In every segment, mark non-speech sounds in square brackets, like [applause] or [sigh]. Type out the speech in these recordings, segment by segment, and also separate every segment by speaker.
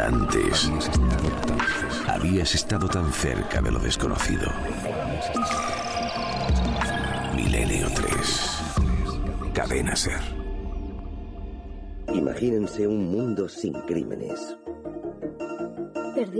Speaker 1: Antes habías estado tan cerca de lo desconocido. Milenio 3. Cadena Ser.
Speaker 2: Imagínense un mundo sin crímenes.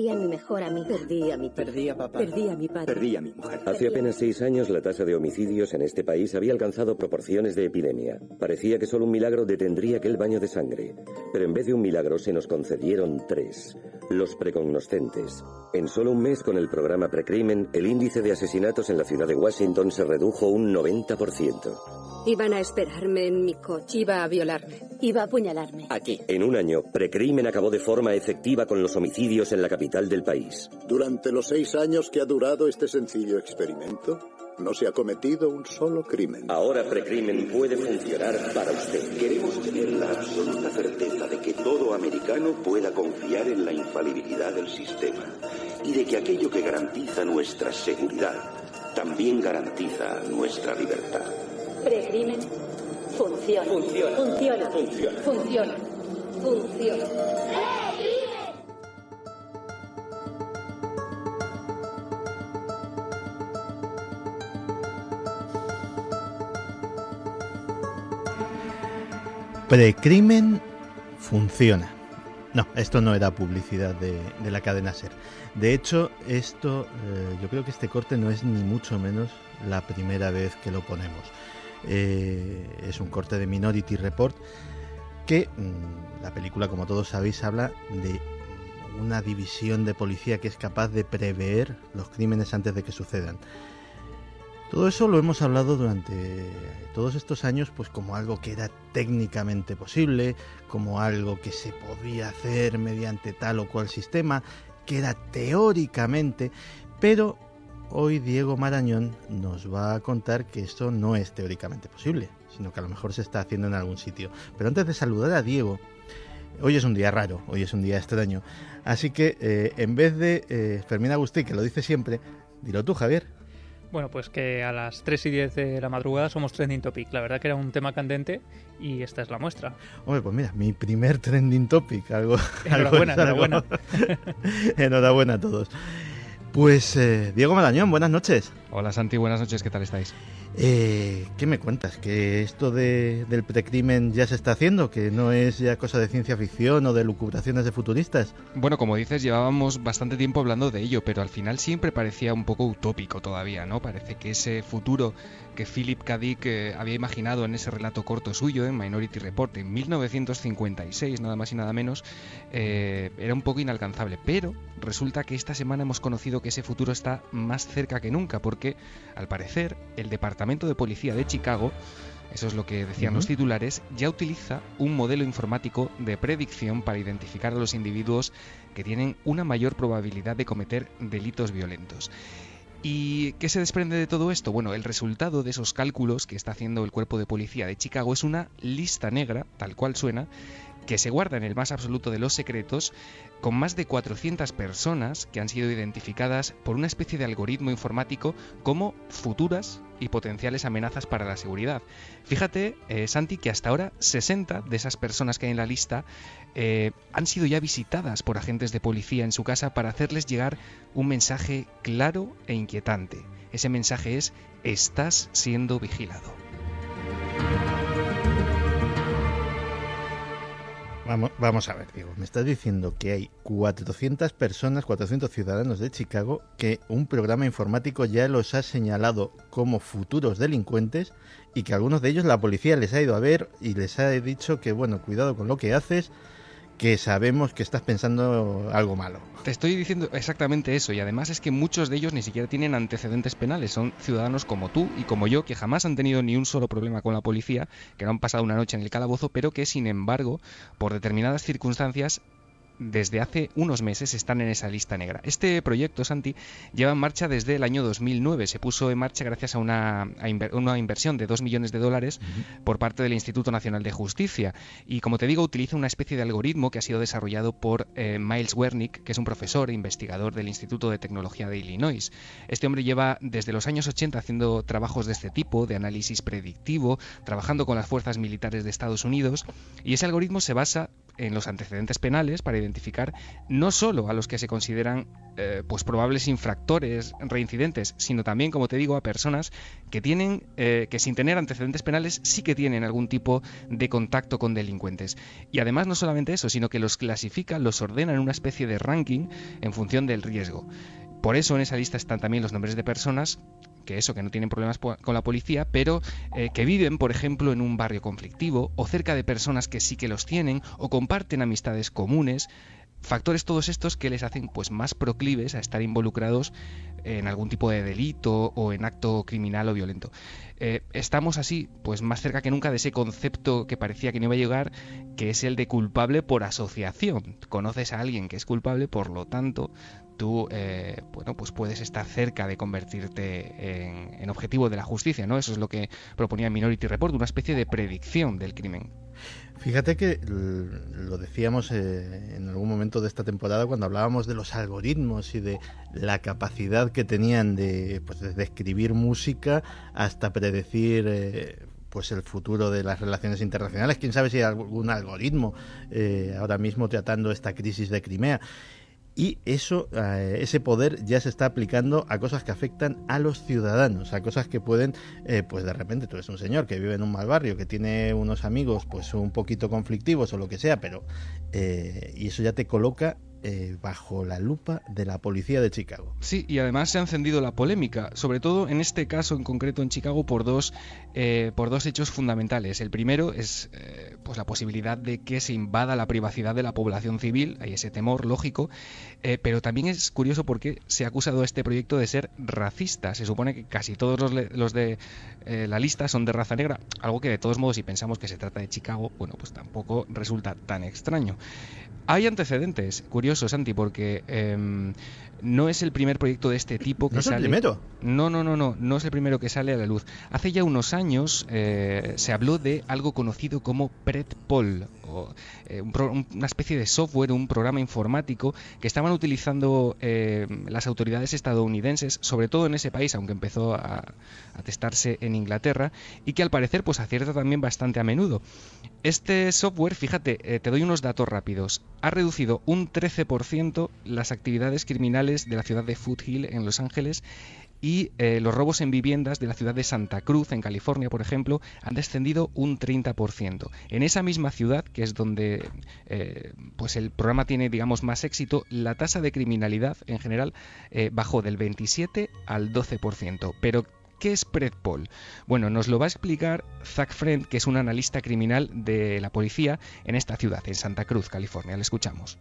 Speaker 3: Perdí a mi mejor amiga.
Speaker 4: Perdí a mi tía.
Speaker 5: Perdí a papá.
Speaker 4: Perdí a mi padre.
Speaker 5: Perdí a mi mujer.
Speaker 2: Hace apenas seis años la tasa de homicidios en este país había alcanzado proporciones de epidemia. Parecía que solo un milagro detendría aquel baño de sangre. Pero en vez de un milagro se nos concedieron tres. Los precognoscentes. En solo un mes con el programa Precrimen, el índice de asesinatos en la ciudad de Washington se redujo un 90%.
Speaker 4: Iban a esperarme en mi coche.
Speaker 3: Iba a violarme. Iba a apuñalarme.
Speaker 5: Aquí.
Speaker 2: En un año, Precrimen acabó de forma efectiva con los homicidios en la capital del país.
Speaker 6: Durante los seis años que ha durado este sencillo experimento, no se ha cometido un solo crimen.
Speaker 2: Ahora Precrimen puede funcionar para usted.
Speaker 7: Queremos tener la absoluta certeza de que todo americano pueda confiar en la infalibilidad del sistema y de que aquello que garantiza nuestra seguridad también garantiza nuestra libertad.
Speaker 3: Precrimen. Funciona.
Speaker 5: Funciona.
Speaker 3: Funciona.
Speaker 5: Funciona.
Speaker 3: Funciona. Funciona.
Speaker 8: Precrimen funciona. No, esto no era publicidad de, de la cadena Ser. De hecho, esto, eh, yo creo que este corte no es ni mucho menos la primera vez que lo ponemos. Eh, es un corte de Minority Report que mm, la película, como todos sabéis, habla de una división de policía que es capaz de prever los crímenes antes de que sucedan. Todo eso lo hemos hablado durante todos estos años, pues como algo que era técnicamente posible, como algo que se podía hacer mediante tal o cual sistema, que era teóricamente, pero hoy Diego Marañón nos va a contar que esto no es teóricamente posible, sino que a lo mejor se está haciendo en algún sitio. Pero antes de saludar a Diego, hoy es un día raro, hoy es un día extraño, así que eh, en vez de eh, Fermín Agustí, que lo dice siempre, dilo tú, Javier.
Speaker 9: Bueno, pues que a las 3 y 10 de la madrugada somos trending topic. La verdad que era un tema candente y esta es la muestra.
Speaker 8: Hombre, pues mira, mi primer trending topic, algo. [laughs]
Speaker 9: Enhorabuena,
Speaker 8: algo es algo.
Speaker 9: enhorabuena. [laughs]
Speaker 8: enhorabuena a todos. Pues eh, Diego Marañón, buenas noches.
Speaker 10: Hola Santi, buenas noches, ¿qué tal estáis?
Speaker 8: Eh, ¿Qué me cuentas? ¿Que esto de, del precrimen ya se está haciendo? ¿Que no es ya cosa de ciencia ficción o de lucubraciones de futuristas?
Speaker 10: Bueno, como dices, llevábamos bastante tiempo hablando de ello, pero al final siempre parecía un poco utópico todavía, ¿no? Parece que ese futuro que Philip K. Dick eh, había imaginado en ese relato corto suyo, en Minority Report, en 1956, nada más y nada menos, eh, era un poco inalcanzable. Pero resulta que esta semana hemos conocido que ese futuro está más cerca que nunca, porque al parecer el Departamento de Policía de Chicago, eso es lo que decían los titulares, ya utiliza un modelo informático de predicción para identificar a los individuos que tienen una mayor probabilidad de cometer delitos violentos. ¿Y qué se desprende de todo esto? Bueno, el resultado de esos cálculos que está haciendo el cuerpo de policía de Chicago es una lista negra, tal cual suena, que se guarda en el más absoluto de los secretos, con más de 400 personas que han sido identificadas por una especie de algoritmo informático como futuras y potenciales amenazas para la seguridad. Fíjate, eh, Santi, que hasta ahora 60 de esas personas que hay en la lista eh, han sido ya visitadas por agentes de policía en su casa para hacerles llegar un mensaje claro e inquietante. Ese mensaje es, estás siendo vigilado.
Speaker 8: Vamos, a ver, Diego, me estás diciendo que hay 400 personas, 400 ciudadanos de Chicago que un programa informático ya los ha señalado como futuros delincuentes y que algunos de ellos la policía les ha ido a ver y les ha dicho que, bueno, cuidado con lo que haces, que sabemos que estás pensando algo malo.
Speaker 10: Te estoy diciendo exactamente eso y además es que muchos de ellos ni siquiera tienen antecedentes penales, son ciudadanos como tú y como yo que jamás han tenido ni un solo problema con la policía, que no han pasado una noche en el calabozo, pero que sin embargo, por determinadas circunstancias, desde hace unos meses están en esa lista negra. Este proyecto, Santi, lleva en marcha desde el año 2009. Se puso en marcha gracias a una, a inver una inversión de 2 millones de dólares uh -huh. por parte del Instituto Nacional de Justicia. Y como te digo, utiliza una especie de algoritmo que ha sido desarrollado por eh, Miles Wernick, que es un profesor e investigador del Instituto de Tecnología de Illinois. Este hombre lleva desde los años 80 haciendo trabajos de este tipo, de análisis predictivo, trabajando con las fuerzas militares de Estados Unidos. Y ese algoritmo se basa en los antecedentes penales para identificar no solo a los que se consideran eh, pues probables infractores reincidentes, sino también, como te digo, a personas que tienen, eh, que sin tener antecedentes penales sí que tienen algún tipo de contacto con delincuentes. Y además no solamente eso, sino que los clasifica, los ordena en una especie de ranking en función del riesgo. Por eso en esa lista están también los nombres de personas que eso, que no tienen problemas con la policía, pero eh, que viven, por ejemplo, en un barrio conflictivo o cerca de personas que sí que los tienen o comparten amistades comunes, factores todos estos que les hacen pues más proclives a estar involucrados en algún tipo de delito o en acto criminal o violento. Eh, estamos así, pues más cerca que nunca de ese concepto que parecía que no iba a llegar, que es el de culpable por asociación. Conoces a alguien que es culpable, por lo tanto, tú eh, bueno, pues puedes estar cerca de convertirte en, objetivo de la justicia, ¿no? Eso es lo que proponía Minority Report, una especie de predicción del crimen.
Speaker 8: Fíjate que lo decíamos eh, en algún momento de esta temporada cuando hablábamos de los algoritmos y de la capacidad que tenían de, pues, escribir música hasta predecir eh, pues el futuro de las relaciones internacionales. Quién sabe si hay algún algoritmo ahora mismo tratando esta crisis de Crimea y eso, eh, ese poder ya se está aplicando a cosas que afectan a los ciudadanos, a cosas que pueden, eh, pues de repente tú eres un señor que vive en un mal barrio, que tiene unos amigos pues un poquito conflictivos o lo que sea, pero eh, y eso ya te coloca eh, bajo la lupa de la policía de Chicago.
Speaker 10: Sí, y además se ha encendido la polémica, sobre todo en este caso en concreto en Chicago por dos, eh, por dos hechos fundamentales. El primero es eh, pues la posibilidad de que se invada la privacidad de la población civil, hay ese temor lógico, pero también es curioso porque se ha acusado a este proyecto de ser racista. Se supone que casi todos los, los de la lista son de raza negra, algo que de todos modos si pensamos que se trata de Chicago, bueno, pues tampoco resulta tan extraño. Hay antecedentes, curiosos, Santi, porque em, no es el primer proyecto de este tipo que
Speaker 8: ¿No es
Speaker 10: sale.
Speaker 8: el primero?
Speaker 10: No, no, no, no, no es el primero que sale a la luz. Hace ya unos años eh, se habló de algo conocido como PredPol, o, eh, una especie de software, un programa informático que estaban utilizando eh, las autoridades estadounidenses, sobre todo en ese país, aunque empezó a, a, testarse en Inglaterra, y que al parecer pues acierta también bastante a menudo. Este software, fíjate, te doy unos datos rápidos ha reducido un 13% las actividades criminales de la ciudad de Foothill en Los Ángeles y eh, los robos en viviendas de la ciudad de Santa Cruz, en California, por ejemplo, han descendido un 30%. En esa misma ciudad, que es donde eh, pues el programa tiene, digamos, más éxito, la tasa de criminalidad en general eh, bajó del 27 al 12%. Pero ¿Qué es Predpol? Bueno, nos lo va a explicar Zach Friend, que es un analista criminal de la policía en esta ciudad, en Santa Cruz, California. Le escuchamos.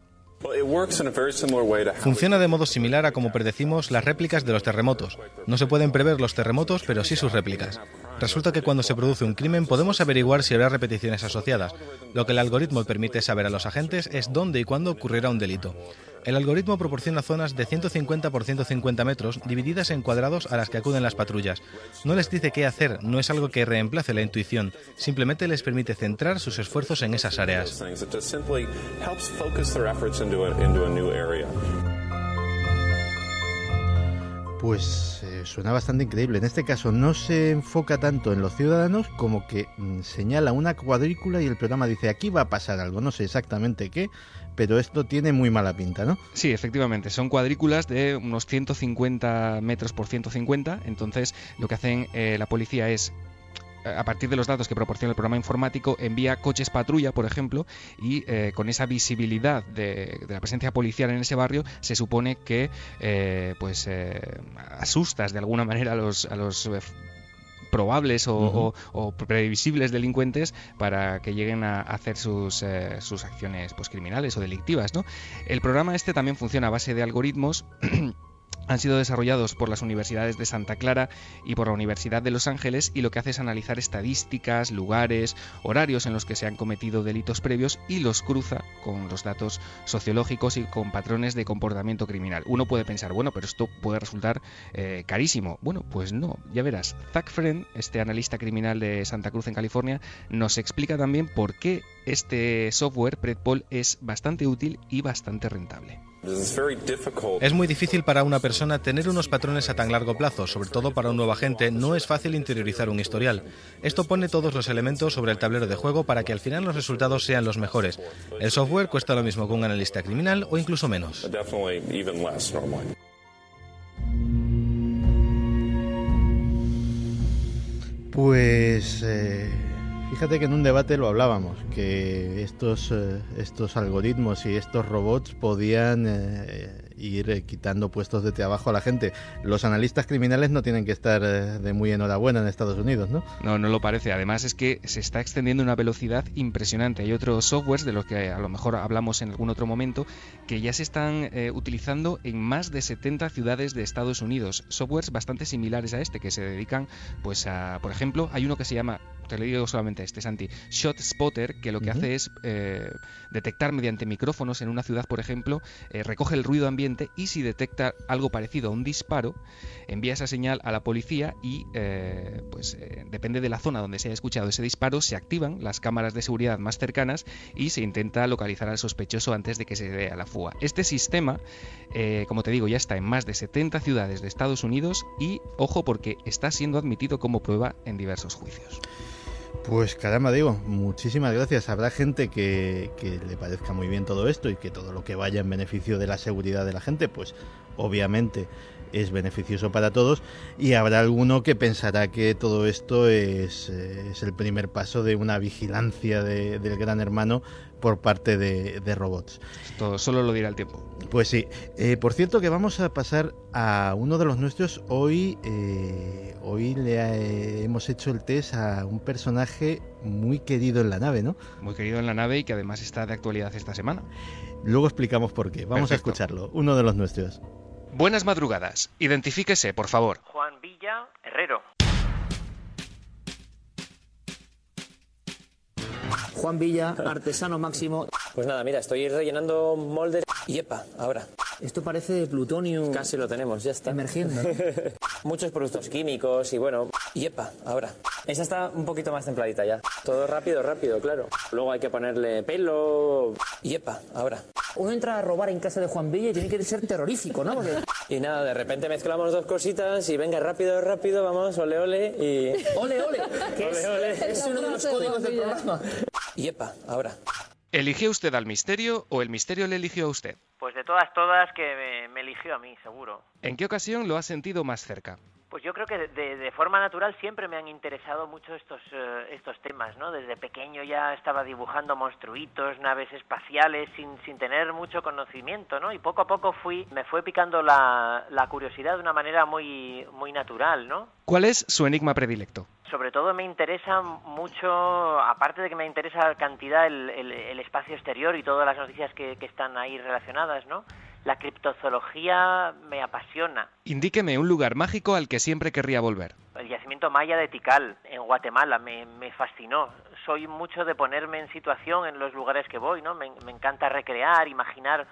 Speaker 5: Funciona de modo similar a como predecimos las réplicas de los terremotos. No se pueden prever los terremotos, pero sí sus réplicas. Resulta que cuando se produce un crimen podemos averiguar si habrá repeticiones asociadas. Lo que el algoritmo permite saber a los agentes es dónde y cuándo ocurrirá un delito. El algoritmo proporciona zonas de 150 por 150 metros divididas en cuadrados a las que acuden las patrullas. No les dice qué hacer, no es algo que reemplace la intuición, simplemente les permite centrar sus esfuerzos en esas áreas.
Speaker 8: Pues eh, suena bastante increíble. En este caso no se enfoca tanto en los ciudadanos como que mm, señala una cuadrícula y el programa dice aquí va a pasar algo, no sé exactamente qué, pero esto tiene muy mala pinta, ¿no?
Speaker 10: Sí, efectivamente, son cuadrículas de unos 150 metros por 150, entonces lo que hacen eh, la policía es a partir de los datos que proporciona el programa informático, envía coches patrulla, por ejemplo, y eh, con esa visibilidad de, la presencia policial en ese barrio, se supone que eh, pues asustas de alguna manera a los, a los probables o, previsibles delincuentes para que lleguen a hacer sus, eh, sus acciones pues, criminales o delictivas. ¿no? El programa este también funciona a base de algoritmos [clears throat] han sido desarrollados por las universidades de Santa Clara y por la Universidad de Los Ángeles y lo que hace es analizar estadísticas, lugares, horarios en los que se han cometido delitos previos y los cruza con los datos sociológicos y con patrones de comportamiento criminal. Uno puede pensar, bueno, pero esto puede resultar eh, carísimo. Bueno, pues no, ya verás. Zach Friend, este analista criminal de Santa Cruz en California, nos explica también por qué este software, Predpol, es bastante útil y bastante rentable.
Speaker 5: Es muy difícil para una persona tener unos patrones a tan largo plazo, sobre todo para un nuevo agente, no es fácil interiorizar un historial. Esto pone todos los elementos sobre el tablero de juego para que al final los resultados sean los mejores. El software cuesta lo mismo que un analista criminal o incluso menos.
Speaker 8: Pues eh, fíjate que en un debate lo hablábamos, que estos, eh, estos algoritmos y estos robots podían eh, ir eh, quitando puestos de trabajo a la gente. Los analistas criminales no tienen que estar eh, de muy enhorabuena en Estados Unidos, ¿no?
Speaker 10: No, no lo parece. Además es que se está extendiendo una velocidad impresionante. Hay otros softwares de los que a lo mejor hablamos en algún otro momento que ya se están eh, utilizando en más de 70 ciudades de Estados Unidos. Softwares bastante similares a este que se dedican, pues a, por ejemplo, hay uno que se llama te lo digo solamente este, Santi, Shot Spotter, que lo que hace es detectar mediante micrófonos en una ciudad, por ejemplo, recoge el ruido ambiente y si detecta algo parecido a un disparo, envía esa señal a la policía y eh, pues eh, depende de la zona donde se haya escuchado ese disparo, se activan las cámaras de seguridad más cercanas y se intenta localizar al sospechoso antes de que se dé a la fuga. Este sistema, eh, como te digo, ya está en más de 70 ciudades de Estados Unidos y ojo porque está siendo admitido como prueba en diversos juicios.
Speaker 8: Pues caramba, digo, muchísimas gracias. Habrá gente que, que, le parezca muy bien todo esto y que todo lo que vaya en beneficio de la seguridad de la gente, pues obviamente es beneficioso para todos. Y habrá alguno que pensará que todo esto es, es el primer paso de una vigilancia de, del gran hermano por parte de, de, robots.
Speaker 10: Esto solo lo dirá el tiempo.
Speaker 8: Pues sí. Eh, por cierto que vamos a pasar a uno de los nuestros. Hoy, eh, hoy le eh, hemos hecho el test a un personaje muy querido en la nave, ¿no?
Speaker 10: Muy querido en la nave y que además está de actualidad esta semana.
Speaker 8: Luego explicamos por qué. Vamos
Speaker 10: Perfecto.
Speaker 8: a escucharlo. Uno de los nuestros.
Speaker 10: Buenas madrugadas. Identifíquese, por favor.
Speaker 11: Juan Villa Herrero.
Speaker 12: Juan Villa, artesano máximo.
Speaker 11: Pues nada, mira, estoy rellenando moldes y epa, ahora.
Speaker 12: Esto parece plutonio.
Speaker 11: Casi lo tenemos, ya está.
Speaker 12: Emergiendo. [laughs]
Speaker 11: Muchos productos químicos y bueno, y epa, ahora. Esa está un poquito más templadita ya. Todo rápido, rápido, claro. Luego hay que ponerle pelo y epa, ahora.
Speaker 12: Uno entra a robar en casa de Juan Villa y tiene que ser terrorífico, ¿no? Porque...
Speaker 11: Y nada, de repente mezclamos dos cositas y venga, rápido, rápido, vamos, ole, ole y...
Speaker 12: ¡Ole, ole! [laughs] Que
Speaker 11: ole,
Speaker 12: es,
Speaker 11: ole.
Speaker 12: es uno de los códigos del programa.
Speaker 11: Y epa, ahora.
Speaker 10: ¿Eligió usted al misterio o el misterio le eligió a usted?
Speaker 11: Pues de todas, todas que me, me eligió a mí, seguro.
Speaker 10: ¿En qué ocasión lo ha sentido más cerca?
Speaker 11: Pues yo creo que de, de, forma natural siempre me han interesado mucho estos, uh, estos temas, ¿no? Desde pequeño ya estaba dibujando monstruitos, naves espaciales, sin, sin tener mucho conocimiento, ¿no? Y poco a poco fui, me fue picando la, la curiosidad de una manera muy, muy natural, ¿no?
Speaker 10: ¿Cuál es su enigma predilecto?
Speaker 11: Sobre todo me interesa mucho, aparte de que me interesa cantidad el, el, el espacio exterior y todas las noticias que, que, están ahí relacionadas, ¿no? La criptozoología me apasiona.
Speaker 10: Indíqueme un lugar mágico al que siempre querría volver.
Speaker 11: El yacimiento maya de Tikal, en Guatemala, me, me fascinó. Soy mucho de ponerme en situación en los lugares que voy, ¿no? Me, me encanta recrear, imaginar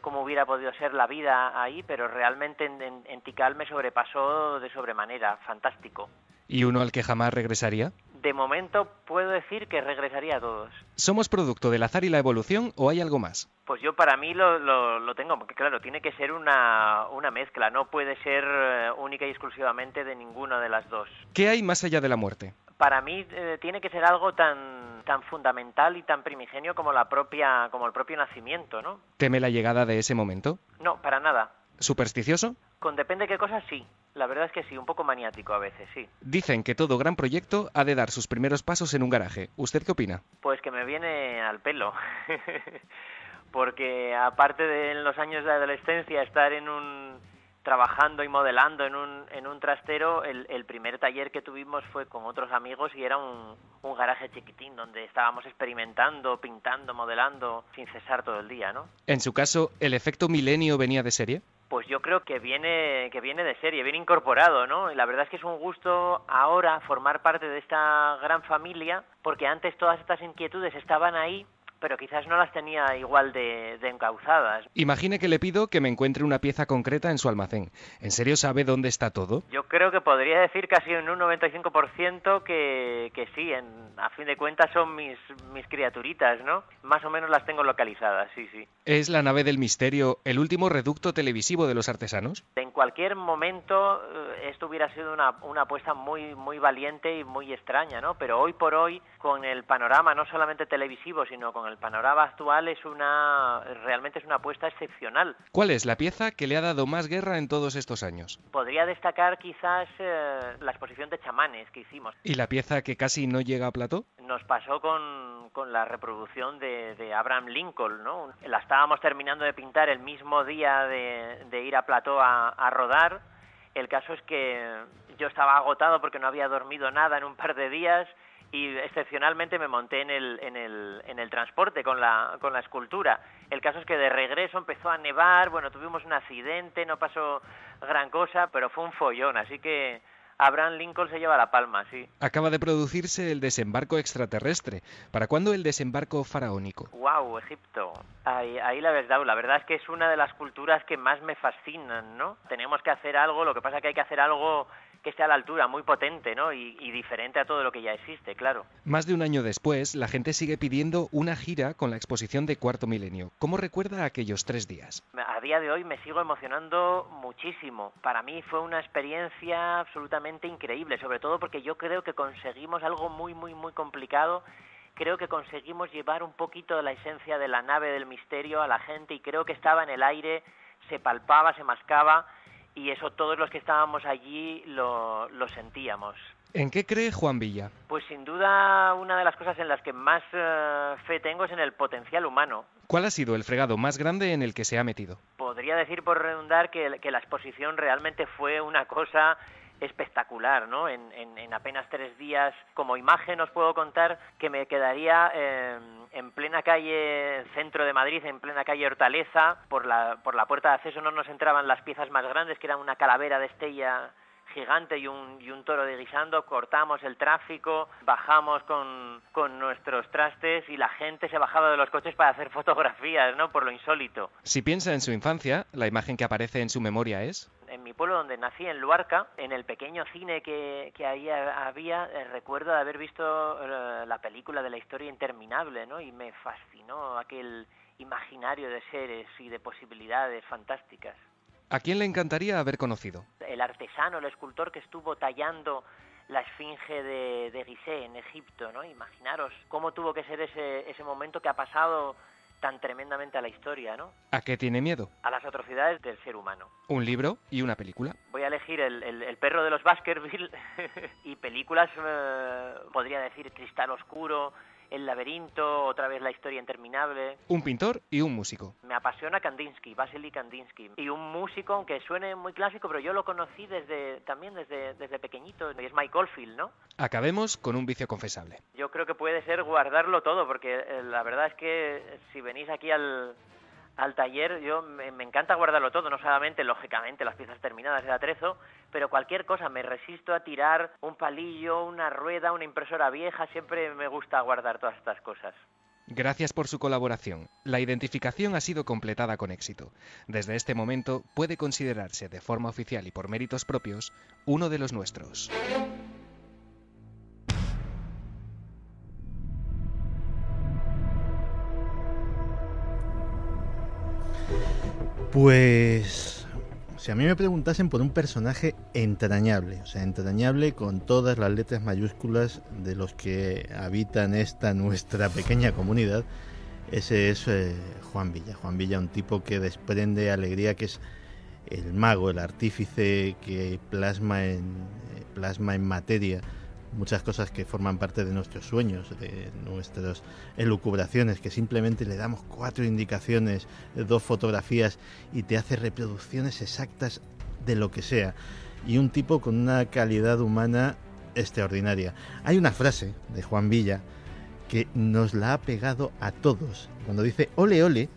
Speaker 11: cómo hubiera podido ser la vida ahí, pero realmente en, en, en Tikal me sobrepasó de sobremanera, fantástico.
Speaker 10: ¿Y uno al que jamás regresaría?
Speaker 11: De momento puedo decir que regresaría a todos.
Speaker 10: ¿Somos producto del azar y la evolución o hay algo más?
Speaker 11: Pues yo para mí lo, lo, lo tengo, porque claro, tiene que ser una, una mezcla, no puede ser eh, única y exclusivamente de ninguna de las dos.
Speaker 10: ¿Qué hay más allá de la muerte?
Speaker 11: Para mí eh, tiene que ser algo tan, tan fundamental y tan primigenio como, la propia, como el propio nacimiento, ¿no?
Speaker 10: ¿Teme la llegada de ese momento?
Speaker 11: No, para nada.
Speaker 10: ¿Supersticioso?
Speaker 11: Con depende de qué cosas, sí. La verdad es que sí, un poco maniático a veces, sí.
Speaker 10: Dicen que todo gran proyecto ha de dar sus primeros pasos en un garaje. ¿Usted qué opina?
Speaker 11: Pues que me viene al pelo. [laughs] Porque aparte de en los años de adolescencia estar en un trabajando y modelando en un, en un trastero, el, el primer taller que tuvimos fue con otros amigos y era un, un garaje chiquitín donde estábamos experimentando, pintando, modelando sin cesar todo el día, ¿no?
Speaker 10: En su caso, ¿el efecto milenio venía de serie?
Speaker 11: Pues yo creo que viene, que viene de serie, viene incorporado, ¿no? Y la verdad es que es un gusto ahora formar parte de esta gran familia, porque antes todas estas inquietudes estaban ahí, pero quizás no las tenía igual de, de encauzadas.
Speaker 10: Imagine que le pido que me encuentre una pieza concreta en su almacén. ¿En serio sabe dónde está todo?
Speaker 11: Yo creo que podría decir casi en un 95% que, que sí, en, a fin de cuentas son mis, mis criaturitas, ¿no? Más o menos las tengo localizadas, sí, sí.
Speaker 10: ¿Es la nave del misterio el último reducto televisivo de los artesanos?
Speaker 11: En cualquier momento eh, esto hubiera sido una, una apuesta muy, muy valiente y muy extraña, ¿no? Pero hoy por hoy, con el panorama no solamente televisivo, sino con el panorama actual, es una realmente es una apuesta excepcional.
Speaker 10: ¿Cuál es la pieza que le ha dado más guerra en todos estos años?
Speaker 11: Podría destacar quizás eh, la exposición de chamanes que hicimos.
Speaker 10: ¿Y la pieza que casi no llega a plató?
Speaker 11: Nos pasó con, con la reproducción de, de, Abraham Lincoln, ¿no? La estábamos terminando de pintar el mismo día de, de ir a plató a, a rodar. El caso es que yo estaba agotado porque no había dormido nada en un par de días y excepcionalmente me monté en el, en el, en el transporte con la, con la escultura. El caso es que de regreso empezó a nevar, bueno, tuvimos un accidente, no pasó gran cosa, pero fue un follón, así que Abraham Lincoln se lleva la palma, sí.
Speaker 10: Acaba de producirse el desembarco extraterrestre. ¿Para cuándo el desembarco faraónico?
Speaker 11: ¡Wow! Egipto. Ahí, ahí la habéis dado. La verdad es que es una de las culturas que más me fascinan, ¿no? Tenemos que hacer algo, lo que pasa es que hay que hacer algo que esté a la altura, muy potente, ¿no? Y, y, diferente a todo lo que ya existe, claro.
Speaker 10: Más de un año después, la gente sigue pidiendo una gira con la exposición de Cuarto Milenio. ¿Cómo recuerda aquellos tres días?
Speaker 11: A día de hoy me sigo emocionando muchísimo. Para mí fue una experiencia absolutamente increíble, sobre todo porque yo creo que conseguimos algo muy, muy, muy complicado creo que conseguimos llevar un poquito de la esencia de la nave del misterio a la gente y creo que estaba en el aire, se palpaba, se mascaba y eso todos los que estábamos allí lo, lo, sentíamos.
Speaker 10: ¿En qué cree Juan Villa?
Speaker 11: Pues sin duda una de las cosas en las que más uh, fe tengo es en el potencial humano.
Speaker 10: ¿Cuál ha sido el fregado más grande en el que se ha metido?
Speaker 11: Podría decir por redundar que, que la exposición realmente fue una cosa espectacular, ¿no? En, en, en, apenas tres días, como imagen os puedo contar que me quedaría eh, en plena calle centro de Madrid, en plena calle Hortaleza, por la, por la puerta de acceso no nos entraban las piezas más grandes, que eran una calavera de estella gigante y un, y un toro de guisando, cortamos el tráfico, bajamos con, con nuestros trastes y la gente se bajaba de los coches para hacer fotografías, ¿no? Por lo insólito.
Speaker 10: Si piensa en su infancia, la imagen que aparece en su memoria es
Speaker 11: en mi pueblo donde nací, en Luarca, en el pequeño cine que, que ahí había, eh, recuerdo de haber visto eh, la película de la historia interminable, ¿no? Y me fascinó aquel imaginario de seres y de posibilidades fantásticas.
Speaker 10: ¿A quién le encantaría haber conocido?
Speaker 11: El artesano, el escultor que estuvo tallando la esfinge de, de Gizeh en Egipto, ¿no? Imaginaros cómo tuvo que ser ese, ese momento que ha pasado tan tremendamente a la historia, ¿no?
Speaker 10: ¿A qué tiene miedo?
Speaker 11: A las atrocidades del ser humano.
Speaker 10: ¿Un libro y una película?
Speaker 11: Voy a elegir El, el, el perro de los Baskerville [laughs] y películas, eh, podría decir Cristal Oscuro, El laberinto, otra vez La historia interminable.
Speaker 10: Un pintor y un músico.
Speaker 11: Me apasiona Kandinsky, Vasily Kandinsky. Y un músico, aunque suene muy clásico, pero yo lo conocí desde también desde, desde pequeñito, y es Mike Oldfield, ¿no?
Speaker 10: Acabemos con un vicio confesable.
Speaker 11: Yo creo que puede ser guardarlo todo, porque eh, la verdad es que si venís aquí al, al taller, yo me, me, encanta guardarlo todo, no solamente, lógicamente, las piezas terminadas de atrezo, pero cualquier cosa, me resisto a tirar un palillo, una rueda, una impresora vieja, siempre me gusta guardar todas estas cosas.
Speaker 10: Gracias por su colaboración. La identificación ha sido completada con éxito. Desde este momento puede considerarse de forma oficial y por méritos propios uno de los nuestros.
Speaker 8: Pues si a mí me preguntasen por un personaje entrañable, o sea, entrañable con todas las letras mayúsculas de los que habitan esta [laughs] nuestra pequeña comunidad, ese es eh, Juan Villa. Juan Villa, un tipo que desprende alegría, que es el mago, el artífice que plasma en, eh, plasma en materia muchas cosas que forman parte de nuestros sueños, de nuestras elucubraciones, que simplemente le damos cuatro indicaciones, dos fotografías y te hace reproducciones exactas de lo que sea. Y un tipo con una calidad humana extraordinaria. Hay una frase de Juan Villa que nos la ha pegado a todos. Cuando dice ole ole,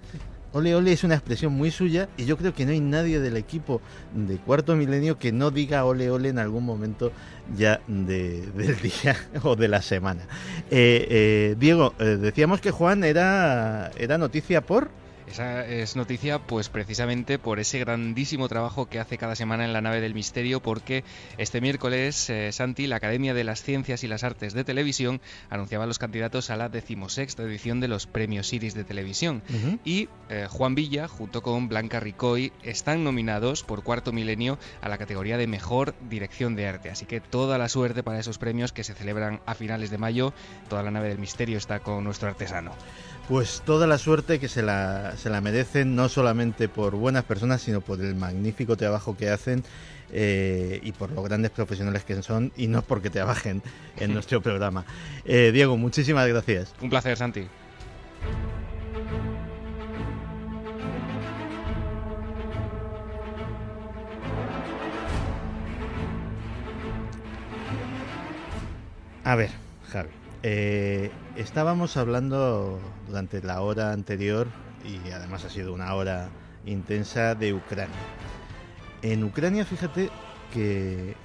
Speaker 8: Ole ole es una expresión muy suya y yo creo que no hay nadie del equipo de Cuarto Milenio que no diga ole ole en algún momento ya de, [laughs] del día o de la semana. Eh, eh, Diego, eh, decíamos que Juan era, era noticia por...
Speaker 10: Esa es noticia pues precisamente por ese grandísimo trabajo que hace cada semana en la nave del misterio porque este miércoles eh, Santi, la Academia de las Ciencias y las Artes de Televisión, anunciaba a los candidatos a la decimosexta edición de los premios Iris de televisión. Y eh, Juan Villa junto con Blanca Ricoy están nominados por cuarto milenio a la categoría de mejor dirección de arte. Así que toda la suerte para esos premios que se celebran a finales de mayo. Toda la nave del misterio está con nuestro artesano
Speaker 8: Pues toda la suerte que se la, se la merecen, no solamente por buenas personas, sino por el magnífico trabajo que hacen eh, y por los grandes profesionales que son, y no porque trabajen en [laughs] nuestro programa. Eh, Diego, muchísimas gracias.
Speaker 10: un placer Santi
Speaker 8: A ver, Javi, eh, estábamos hablando durante la hora anterior, y además ha sido una hora intensa, de Ucrania. En Ucrania, fíjate que eh,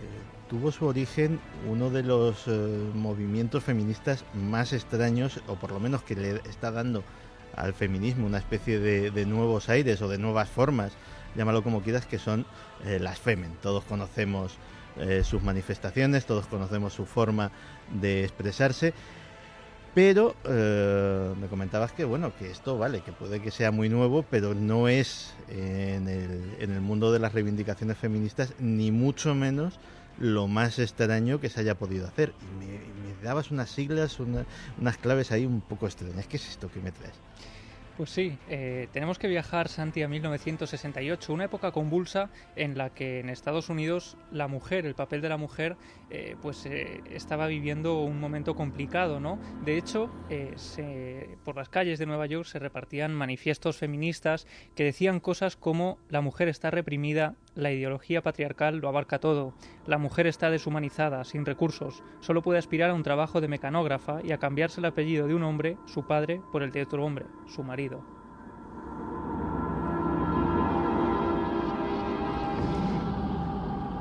Speaker 8: tuvo su origen uno de los eh, movimientos feministas más extraños, o por lo menos que le está dando al feminismo una especie de, nuevos aires o de nuevas formas, llámalo como quieras, que son las Femen. Todos conocemos sus manifestaciones, todos conocemos su forma de expresarse. Pero eh, me comentabas que bueno, que esto vale, que puede que sea muy nuevo, pero no es en el, en el mundo de las reivindicaciones feministas, ni mucho menos lo más extraño que se haya podido hacer. Y me, me dabas unas siglas, una- unas claves ahí un poco extrañas. ¿Qué es esto que me traes?
Speaker 9: Pues sí, eh, tenemos que viajar, Santi, a 1968, una época convulsa en la que en Estados Unidos la mujer, el papel de la mujer, eh, pues eh, estaba viviendo un momento complicado, ¿no? De hecho, por las calles de Nueva York se repartían manifiestos feministas que decían cosas como la mujer está reprimida, la ideología patriarcal lo abarca todo, la mujer está deshumanizada, sin recursos, solo puede aspirar a un trabajo de mecanógrafa y a cambiarse el apellido de un hombre, su padre, por el de otro hombre, su marido.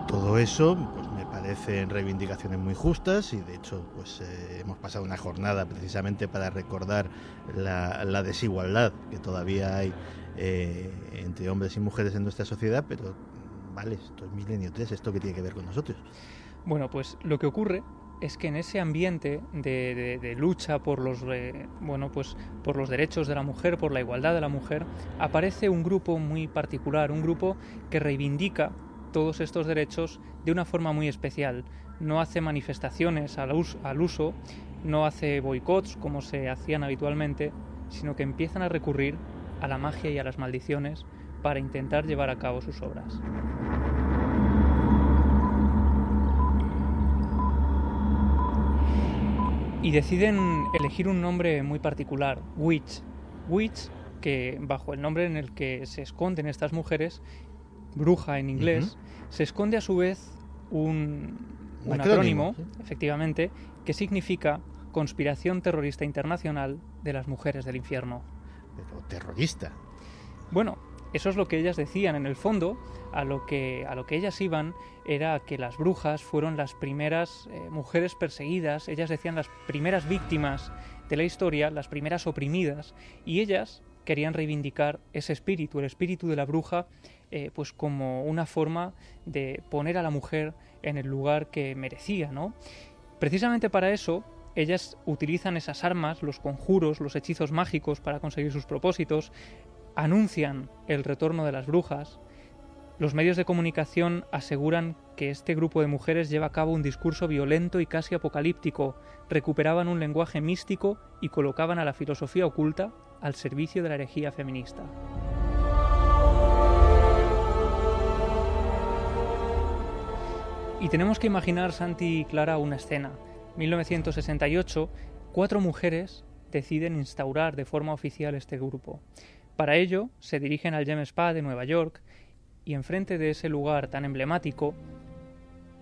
Speaker 8: Todo eso pues me parecen reivindicaciones muy justas y de hecho pues eh, hemos pasado una jornada precisamente para recordar la, la desigualdad que todavía hay eh, entre hombres y mujeres en nuestra sociedad, pero vale, esto es milenio 3, esto que tiene que ver con nosotros.
Speaker 9: Bueno, pues lo que ocurre es que en ese ambiente de, lucha por los eh, bueno pues por los derechos de la mujer, por la igualdad de la mujer, aparece un grupo muy particular, un grupo que reivindica todos estos derechos de una forma muy especial. No hace manifestaciones al, al uso, no hace boicots como se hacían habitualmente, sino que empiezan a recurrir a la magia y a las maldiciones para intentar llevar a cabo sus obras. Y deciden elegir un nombre muy particular, Witch. Witch, que bajo el nombre en el que se esconden estas mujeres, bruja en inglés, se esconde a su vez
Speaker 8: un,
Speaker 9: Un
Speaker 8: acrónimo,
Speaker 9: efectivamente, que significa Conspiración Terrorista Internacional de las Mujeres del Infierno.
Speaker 8: Pero terrorista.
Speaker 9: Bueno, eso es lo que ellas decían. En el fondo, a lo que, a lo que ellas iban era que las brujas fueron las primeras eh, mujeres perseguidas, ellas decían las primeras víctimas de la historia, las primeras oprimidas, y ellas querían reivindicar ese espíritu, el espíritu de la bruja, eh, pues como una forma de poner a la mujer en el lugar que merecía, ¿no? Precisamente para eso, ellas utilizan esas armas, los conjuros, los hechizos mágicos para conseguir sus propósitos, anuncian el retorno de las brujas, los medios de comunicación aseguran que este grupo de mujeres lleva a cabo un discurso violento y casi apocalíptico, recuperaban un lenguaje místico y colocaban a la filosofía oculta al servicio de la herejía feminista. Y tenemos que imaginar, Santi y Clara, una escena. 1968, cuatro mujeres deciden instaurar de forma oficial este grupo. Para ello, se dirigen al James Spa de Nueva York y enfrente de ese lugar tan emblemático,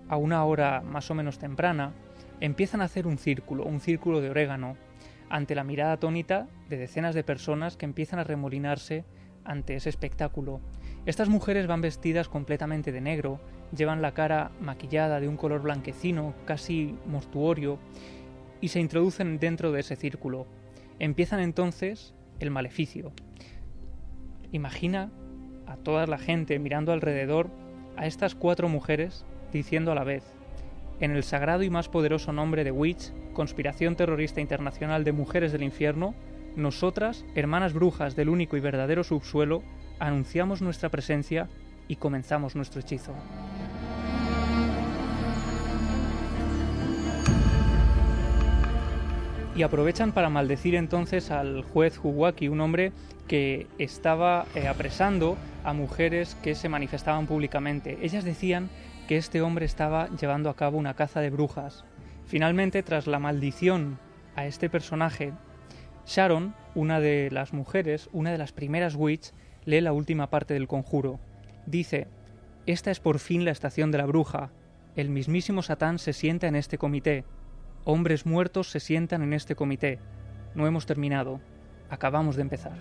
Speaker 9: a una hora más o menos temprana, empiezan a hacer un círculo, un círculo de orégano, ante la mirada atónita de decenas de personas que empiezan a remolinarse ante ese espectáculo. Estas mujeres van vestidas completamente de negro, llevan la cara maquillada de un color blanquecino, casi mortuorio, y se introducen dentro de ese círculo. Empiezan entonces el maleficio. Imagina a toda la gente mirando alrededor a estas cuatro mujeres diciendo a la vez, en el sagrado y más poderoso nombre de Witch, Conspiración Terrorista Internacional de Mujeres del Infierno, nosotras, hermanas brujas del único y verdadero subsuelo, anunciamos nuestra presencia y comenzamos nuestro hechizo. Y aprovechan para maldecir entonces al juez Huwaki, un hombre que estaba eh, apresando a mujeres que se manifestaban públicamente. Ellas decían que este hombre estaba llevando a cabo una caza de brujas. Finalmente, tras la maldición a este personaje, Sharon, una de las mujeres, una de las primeras witch, lee la última parte del conjuro. Dice, Esta es por fin la estación de la bruja. El mismísimo Satán se sienta en este comité. Hombres muertos se sientan en este comité. No hemos terminado. Acabamos de empezar.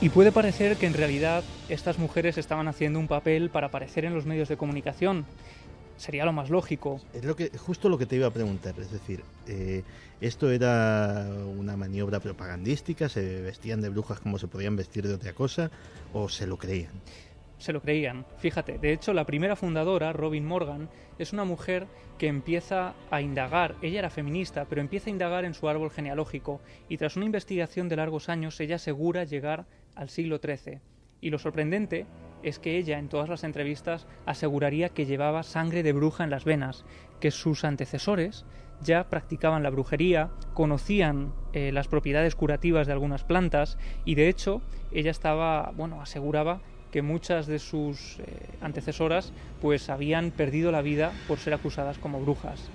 Speaker 9: Y puede parecer que en realidad estas mujeres estaban haciendo un papel para aparecer en los medios de comunicación. Sería lo más lógico.
Speaker 8: Es lo que, justo lo que te iba a preguntar. Es decir, eh, ¿esto era una maniobra propagandística? ¿Se vestían de brujas como se podían vestir de otra cosa? ¿O se lo creían?
Speaker 9: Se lo creían. Fíjate, de hecho la primera fundadora, Robin Morgan, es una mujer que empieza a indagar, ella era feminista, pero empieza a indagar en su árbol genealógico y tras una investigación de largos años ella asegura llegar al siglo XIII. Y lo sorprendente es que ella en todas las entrevistas aseguraría que llevaba sangre de bruja en las venas, que sus antecesores ya practicaban la brujería, conocían eh, las propiedades curativas de algunas plantas y de hecho ella estaba, bueno, aseguraba que muchas de sus eh, antecesoras pues habían perdido la vida por ser acusadas como brujas.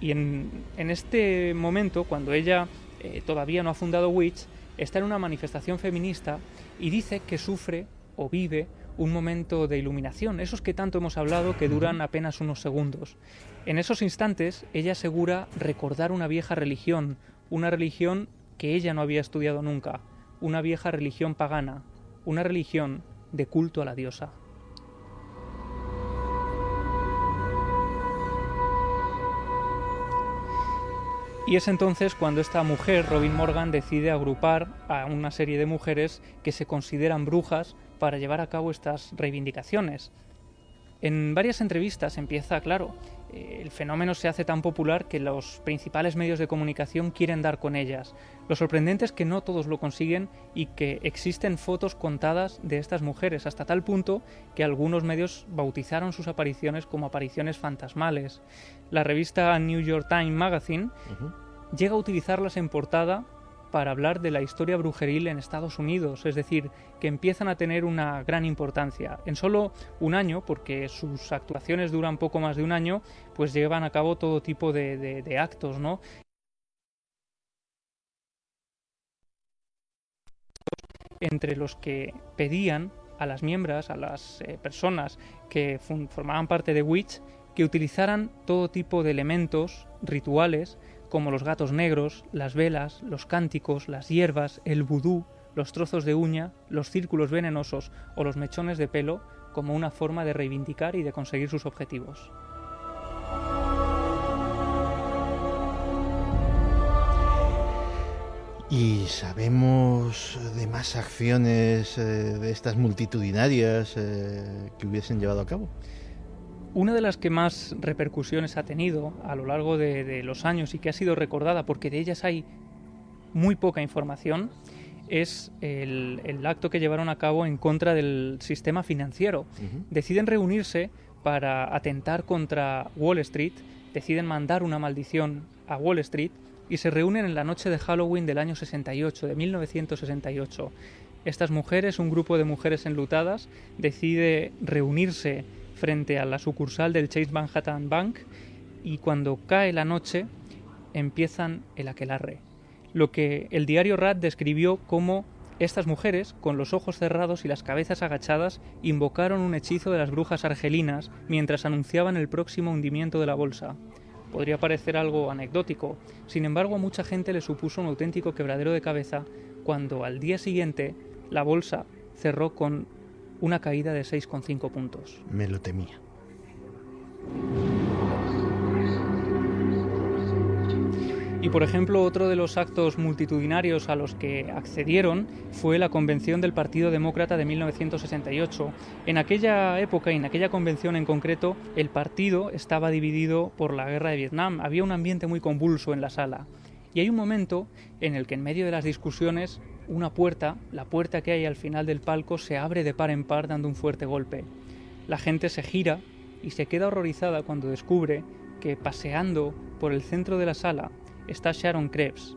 Speaker 9: Y en, este momento, cuando ella eh, todavía no ha fundado Witch, está en una manifestación feminista y dice que sufre o vive un momento de iluminación, esos que tanto hemos hablado que duran apenas unos segundos. En esos instantes ella asegura recordar una vieja religión, una religión que ella no había estudiado nunca, una vieja religión pagana, una religión de culto a la diosa. Y es entonces cuando esta mujer, Robin Morgan, decide agrupar a una serie de mujeres que se consideran brujas para llevar a cabo estas reivindicaciones. En varias entrevistas empieza, claro, el fenómeno se hace tan popular que los principales medios de comunicación quieren dar con ellas. Lo sorprendente es que no todos lo consiguen y que existen fotos contadas de estas mujeres, hasta tal punto que algunos medios bautizaron sus apariciones como apariciones fantasmales. La revista New York Times Magazine llega a utilizarlas en portada para hablar de la historia brujeril en Estados Unidos, es decir, que empiezan a tener una gran importancia. En solo un año, porque sus actuaciones duran poco más de un año, pues llevan a cabo todo tipo de, actos, ¿no? entre los que pedían a las miembros, a las eh, personas que formaban parte de Witch, que utilizaran todo tipo de elementos rituales como los gatos negros, las velas, los cánticos, las hierbas, el vudú, los trozos de uña, los círculos venenosos o los mechones de pelo como una forma de reivindicar y de conseguir sus objetivos.
Speaker 8: ¿Y sabemos de más acciones eh, de estas multitudinarias eh, que hubiesen llevado a cabo?
Speaker 9: Una de las que más repercusiones ha tenido a lo largo de, los años y que ha sido recordada porque de ellas hay muy poca información es el, acto que llevaron a cabo en contra del sistema financiero. Deciden reunirse para atentar contra Wall Street, deciden mandar una maldición a Wall Street y se reúnen en la noche de Halloween del año 68, de 1968. Estas mujeres, un grupo de mujeres enlutadas, decide reunirse frente a la sucursal del Chase Manhattan Bank y cuando cae la noche empiezan el aquelarre. Lo que el diario Rat describió como estas mujeres, con los ojos cerrados y las cabezas agachadas, invocaron un hechizo de las brujas argelinas mientras anunciaban el próximo hundimiento de la bolsa. podría parecer algo anecdótico. Sin embargo, a mucha gente le supuso un auténtico quebradero de cabeza cuando al día siguiente la bolsa cerró con una caída de 6,5 puntos.
Speaker 8: Me lo temía.
Speaker 9: Y por ejemplo, otro de los actos multitudinarios a los que accedieron fue la convención del Partido Demócrata de 1968. En aquella época y en aquella convención en concreto, el partido estaba dividido por la guerra de Vietnam. Había un ambiente muy convulso en la sala. Y hay un momento en el que en medio de las discusiones, una puerta, la puerta que hay al final del palco, se abre de par en par dando un fuerte golpe. La gente se gira y se queda horrorizada cuando descubre que paseando por el centro de la sala está Sharon Krebs.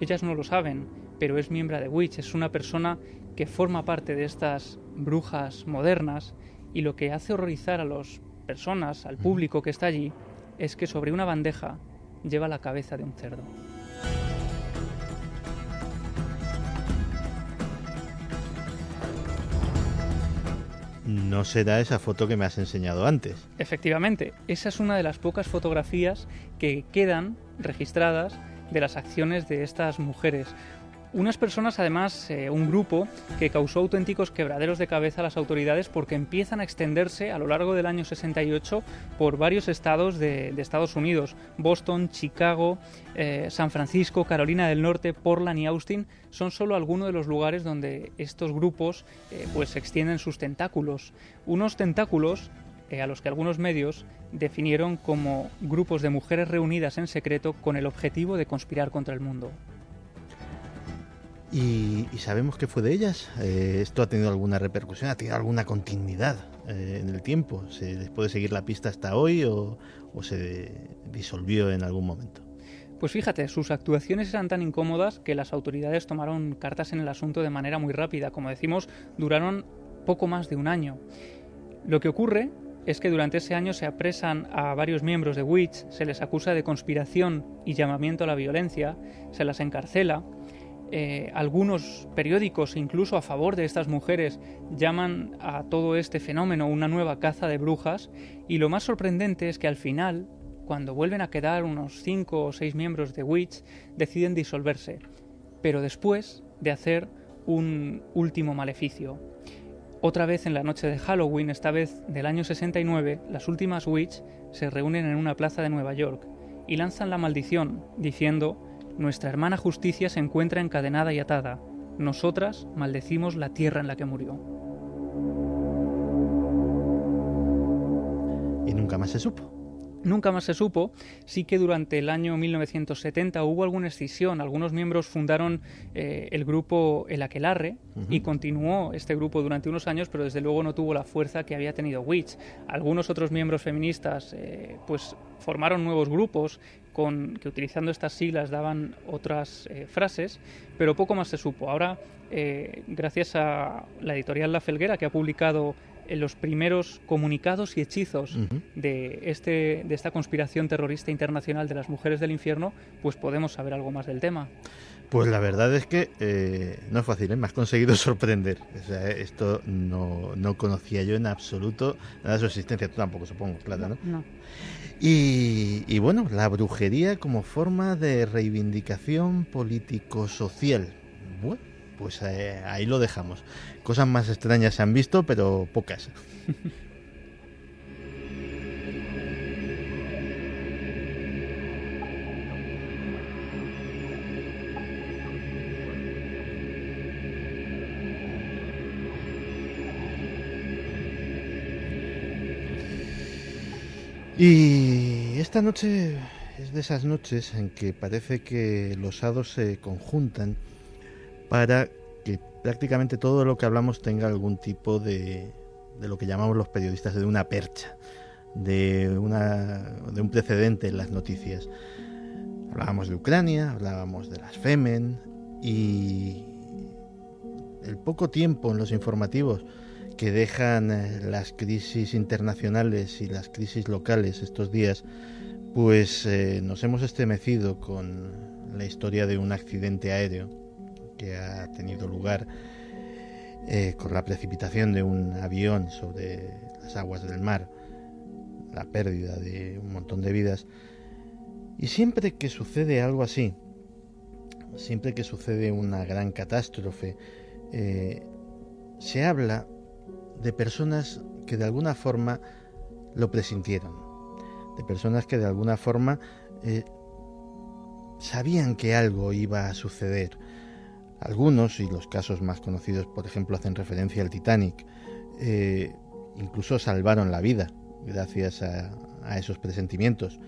Speaker 9: Ellas no lo saben, pero es miembro de Witch, es una persona que forma parte de estas brujas modernas y lo que hace horrorizar a las personas, al público que está allí, es que sobre una bandeja lleva la cabeza de un cerdo.
Speaker 8: No será esa foto que me has enseñado antes.
Speaker 9: Efectivamente, esa es una de las pocas fotografías que quedan registradas de las acciones de estas mujeres. Unas personas, además, eh, un grupo que causó auténticos quebraderos de cabeza a las autoridades porque empiezan a extenderse a lo largo del año 68 por varios estados de, Estados Unidos. Boston, Chicago, eh, San Francisco, Carolina del Norte, Portland y Austin son solo algunos de los lugares donde estos grupos eh, pues extienden sus tentáculos. Unos tentáculos a los que algunos medios definieron como grupos de mujeres reunidas en secreto con el objetivo de conspirar contra el mundo.
Speaker 8: Y, sabemos qué fue de ellas. Eh, ¿Esto ha tenido alguna repercusión? ¿Ha tenido alguna continuidad eh, en el tiempo? ¿Se les puede seguir la pista hasta hoy o, se disolvió en algún momento?
Speaker 9: Pues fíjate, sus actuaciones eran tan incómodas que las autoridades tomaron cartas en el asunto de manera muy rápida. Como decimos, duraron poco más de un año. Lo que ocurre es que durante ese año se apresan a varios miembros de Witch, se les acusa de conspiración y llamamiento a la violencia, se las encarcela eh, algunos periódicos, incluso a favor de estas mujeres, llaman a todo este fenómeno una nueva caza de brujas y lo más sorprendente es que al final, cuando vuelven a quedar unos cinco o seis miembros de Witch, deciden disolverse, pero después de hacer un último maleficio. Otra vez en la noche de Halloween, esta vez del año 69, las últimas Witch se reúnen en una plaza de Nueva York y lanzan la maldición, diciendo nuestra hermana justicia se encuentra encadenada y atada. Nosotras maldecimos la tierra en la que murió.
Speaker 8: Y nunca más se supo.
Speaker 9: Nunca más se supo, sí que durante el año 1970 hubo alguna escisión. Algunos miembros fundaron eh, el grupo El Aquelarre y continuó este grupo durante unos años, pero desde luego no tuvo la fuerza que había tenido Witch. Algunos otros miembros feministas eh, pues formaron nuevos grupos con, que utilizando estas siglas daban otras eh, frases, pero poco más se supo. Ahora, gracias a la editorial La Felguera, que ha publicado en los primeros comunicados y hechizos de, este, de esta conspiración terrorista internacional de las mujeres del infierno, pues podemos saber algo más del tema.
Speaker 8: Pues la verdad es que eh, no es fácil, ¿eh? me has conseguido [laughs] sorprender. esto no, no, conocía yo en absoluto nada de su existencia. Tú tampoco, supongo, Plata, ¿no?
Speaker 9: No.
Speaker 8: Y, y, bueno, la brujería como forma de reivindicación político-social. Bueno, pues eh, ahí lo dejamos. Cosas más extrañas se han visto, pero pocas. [laughs] Y esta noche es de esas noches en que parece que los hados se conjuntan para que prácticamente todo lo que hablamos tenga algún tipo de, de lo que llamamos los periodistas de una percha, de, una, de un precedente en las noticias. Hablábamos de Ucrania, hablábamos de las Femen y el poco tiempo en los informativos que dejan eh, las crisis internacionales y las crisis locales estos días, pues eh, nos hemos estremecido con la historia de un accidente aéreo que ha tenido lugar eh, con la precipitación de un avión sobre las aguas del mar, la pérdida de un montón de vidas. Y siempre que sucede algo así, siempre que sucede una gran catástrofe, se habla de personas que de alguna forma lo presintieron, de personas que de alguna forma eh, sabían que algo iba a suceder. Algunos, y los casos más conocidos, por ejemplo, hacen referencia al Titanic, eh, incluso salvaron la vida gracias a, esos presentimientos.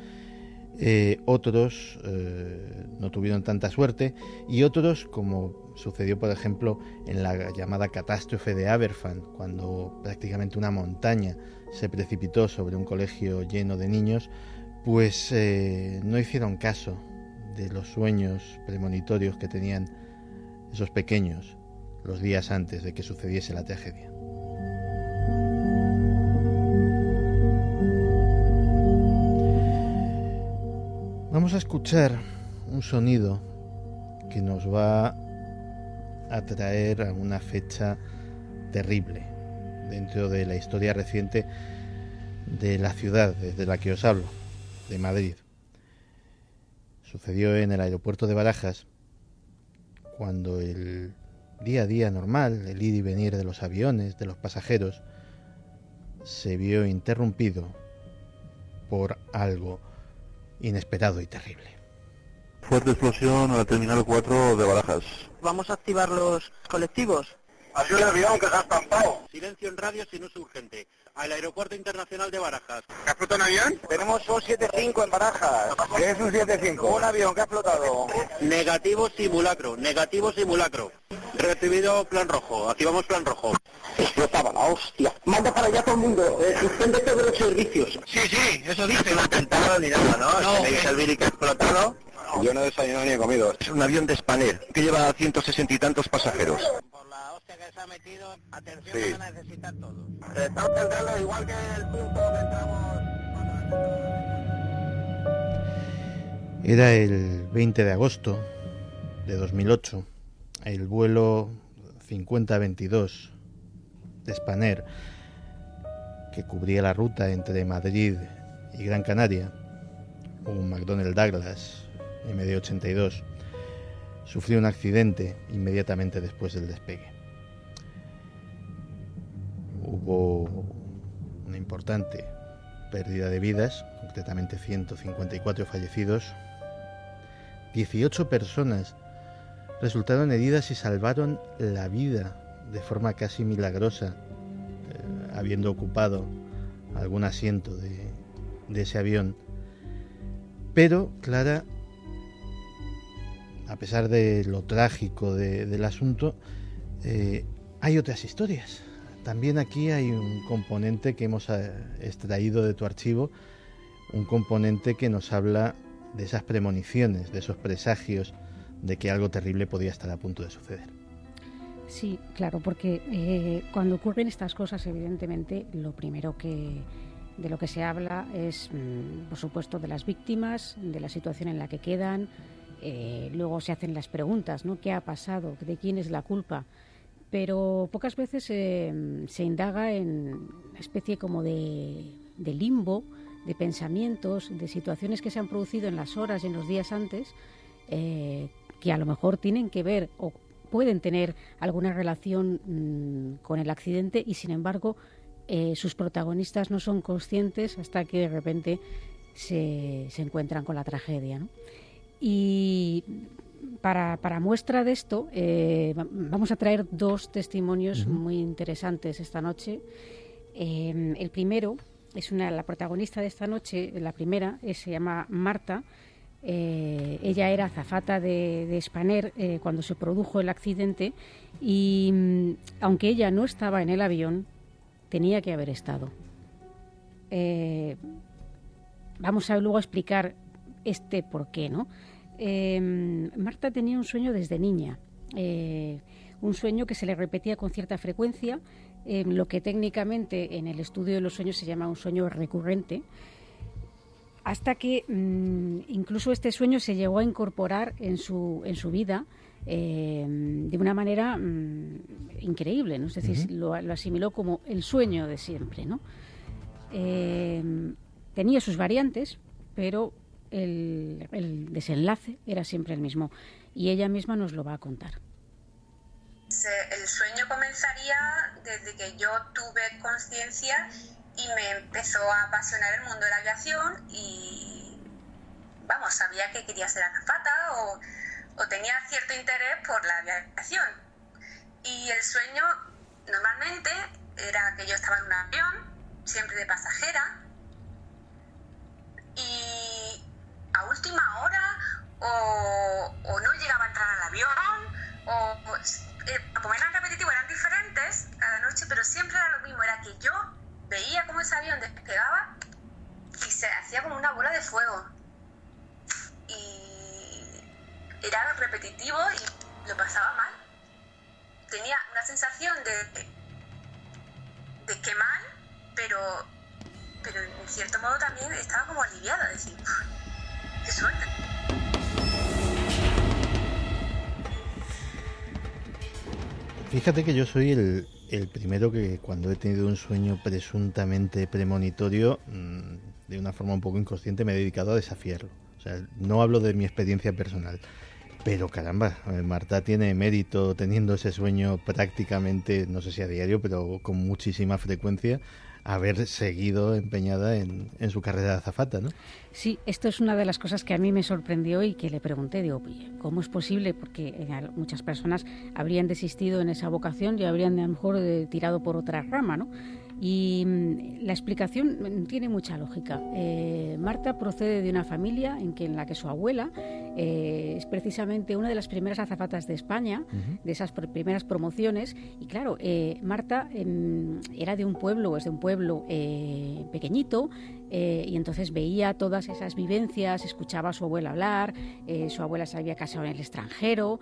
Speaker 8: Eh, otros eh, no tuvieron tanta suerte y otros, como sucedió por ejemplo en la llamada catástrofe de Aberfan, cuando prácticamente una montaña se precipitó sobre un colegio lleno de niños, pues no hicieron caso de los sueños premonitorios que tenían esos pequeños los días antes de que sucediese la tragedia. Vamos a escuchar un sonido que nos va a traer a una fecha terrible dentro de la historia reciente de la ciudad desde la que os hablo, de Madrid. Sucedió en el aeropuerto de Barajas cuando el día a día normal, el ir y venir de los aviones, de los pasajeros, se vio interrumpido por algo inesperado y terrible.
Speaker 13: Fuerte explosión a la Terminal 4 de Barajas.
Speaker 14: Vamos a activar los colectivos.
Speaker 15: Ayuda el avión que se ha estampado.
Speaker 16: Silencio en radio si no es urgente. Al Aeropuerto Internacional de Barajas.
Speaker 15: ¿Ha explotado un avión?
Speaker 14: Tenemos un 75 en Barajas.
Speaker 15: ¿Qué es un 75?
Speaker 14: Un avión que ha explotado.
Speaker 16: Negativo simulacro, negativo simulacro. Recibido plan rojo, activamos plan rojo.
Speaker 14: Explotaba la hostia. Manda para allá todo el mundo. Eh, suspende todos los servicios.
Speaker 16: Sí, sí, eso dice.
Speaker 14: No intentado ni nada, ¿no?
Speaker 16: No,
Speaker 14: Tenéis el vírico explotado.
Speaker 15: Yo no he desayunado ni he comido.
Speaker 16: Es un avión de Spanair que lleva a 160 y tantos pasajeros.
Speaker 14: Hostia que se ha metido, atención,
Speaker 15: Sí.
Speaker 14: van a necesitar todos. Se está centrando igual que el punto que entramos.
Speaker 8: Era el 20 de agosto de 2008, el vuelo 5022 de Spanair, que cubría la ruta entre Madrid y Gran Canaria, un McDonnell Douglas MD-82, sufrió un accidente inmediatamente después del despegue. Hubo una importante pérdida de vidas, concretamente 154 fallecidos. 18 personas resultaron heridas y salvaron la vida de forma casi milagrosa, eh, habiendo ocupado algún asiento de, ese avión. Pero, Clara, a pesar de lo trágico de- del asunto, eh, hay otras historias. También aquí hay un componente que hemos eh, extraído de tu archivo, un componente que nos habla de esas premoniciones, de esos presagios de que algo terrible podía estar a punto de suceder.
Speaker 17: Sí, claro, porque eh, cuando ocurren estas cosas, evidentemente, lo primero que de lo que se habla es, mm, por supuesto, de las víctimas, de la situación en la que quedan. eh, luego se hacen las preguntas, ¿no? ¿Qué ha pasado? ¿De quién es la culpa? Pero pocas veces eh, se indaga en una especie como de, de limbo, de pensamientos, de situaciones que se han producido en las horas y en los días antes, eh, que a lo mejor tienen que ver o pueden tener alguna relación mm, con el accidente y sin embargo eh, sus protagonistas no son conscientes hasta que de repente se, se encuentran con la tragedia. ¿no? Y para, para muestra de esto, eh, va- vamos a traer dos testimonios muy interesantes esta noche. Eh, el primero es una, la protagonista de esta noche, la primera, eh, se llama Marta. Eh, ella era azafata de, de Spanair cuando se produjo el accidente y mm, aunque ella no estaba en el avión, tenía que haber estado. Vamos a luego explicar este por qué, ¿no? Eh, Marta tenía un sueño desde niña, eh, un sueño que se le repetía con cierta frecuencia, eh, lo que técnicamente en el estudio de los sueños se llama un sueño recurrente, hasta que mm, incluso este sueño se llegó a incorporar en su, en su vida eh, de una manera mm, increíble, ¿no? es decir, lo, lo asimiló como el sueño de siempre. ¿no? Tenía sus variantes, pero el, desenlace era siempre el mismo y ella misma nos lo va a contar.
Speaker 18: El sueño comenzaría desde que yo tuve conciencia y me empezó a apasionar el mundo de la aviación y, vamos, sabía que quería ser azafata o, o tenía cierto interés por la aviación. Y el sueño normalmente era que yo estaba en un avión, siempre de pasajera, y a última hora o, o no llegaba a entrar al avión, o, eh, como eran repetitivos, eran diferentes cada noche, pero siempre era lo mismo, era que yo veía cómo ese avión despegaba y se hacía como una bola de fuego. Y era repetitivo y lo pasaba mal. Tenía una sensación de, de que mal, pero, pero en cierto modo también estaba como aliviada, decir,
Speaker 8: Fíjate que yo soy el, el primero que cuando he tenido un sueño presuntamente premonitorio, mm, de una forma un poco inconsciente, me he dedicado a desafiarlo. O sea, no hablo de mi experiencia personal. Pero caramba, eh, Marta tiene mérito teniendo ese sueño prácticamente, no sé si a diario, pero con muchísima frecuencia, haber seguido empeñada en, en, su carrera de azafata, ¿no?
Speaker 17: Sí, esto es una de las cosas que a mí me sorprendió y que le pregunté, digo, ¿cómo es posible? Porque eh, muchas personas habrían desistido en esa vocación y habrían a lo mejor eh, tirado por otra rama, ¿no? Y mm, la explicación tiene mucha lógica. Eh, Marta procede de una familia en, que, en la que su abuela eh, es precisamente una de las primeras azafatas de España, uh -huh. de esas primeras promociones. Y claro, eh, Marta eh, era de un pueblo, es de un pueblo eh, pequeñito, y entonces veía todas esas vivencias, escuchaba a su abuela hablar, su abuela se había casado en el extranjero,